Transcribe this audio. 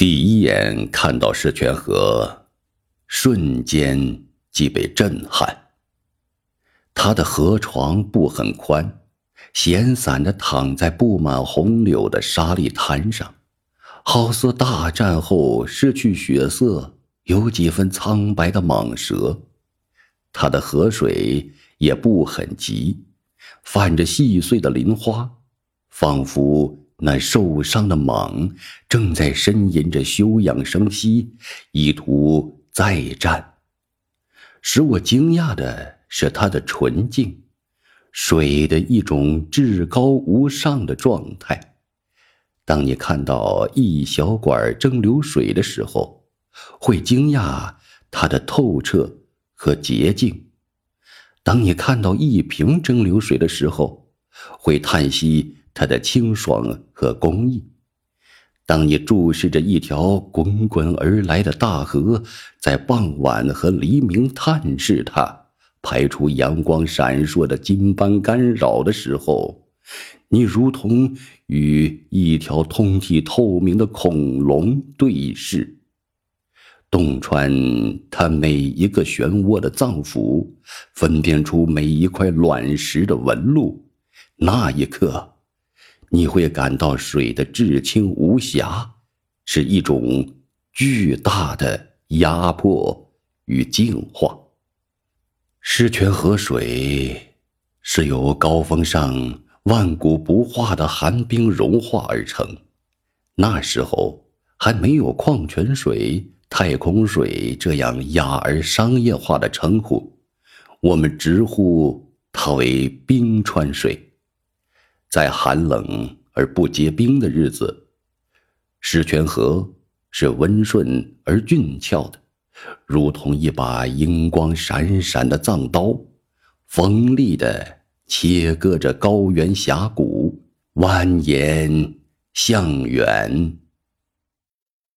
第一眼看到石泉河，瞬间即被震撼。它的河床不很宽，闲散地躺在布满红柳的沙砾滩上，好似大战后失去血色、有几分苍白的蟒蛇。它的河水也不很急，泛着细碎的鳞花，仿佛……那受伤的蟒正在呻吟着休养生息，意图再战。使我惊讶的是它的纯净，水的一种至高无上的状态。当你看到一小管蒸馏水的时候，会惊讶它的透彻和洁净；当你看到一瓶蒸馏水的时候，会叹息。它的清爽和工艺。当你注视着一条滚滚而来的大河，在傍晚和黎明探视它，排出阳光闪烁的金斑干扰的时候，你如同与一条通体透明的恐龙对视，洞穿它每一个漩涡的脏腑，分辨出每一块卵石的纹路。那一刻。你会感到水的至清无瑕，是一种巨大的压迫与净化。狮泉河水是由高峰上万古不化的寒冰融化而成，那时候还没有矿泉水、太空水这样雅而商业化的称呼，我们直呼它为冰川水。在寒冷而不结冰的日子，狮泉河是温顺而俊俏的，如同一把银光闪闪的藏刀，锋利的切割着高原峡谷，蜿蜒向远。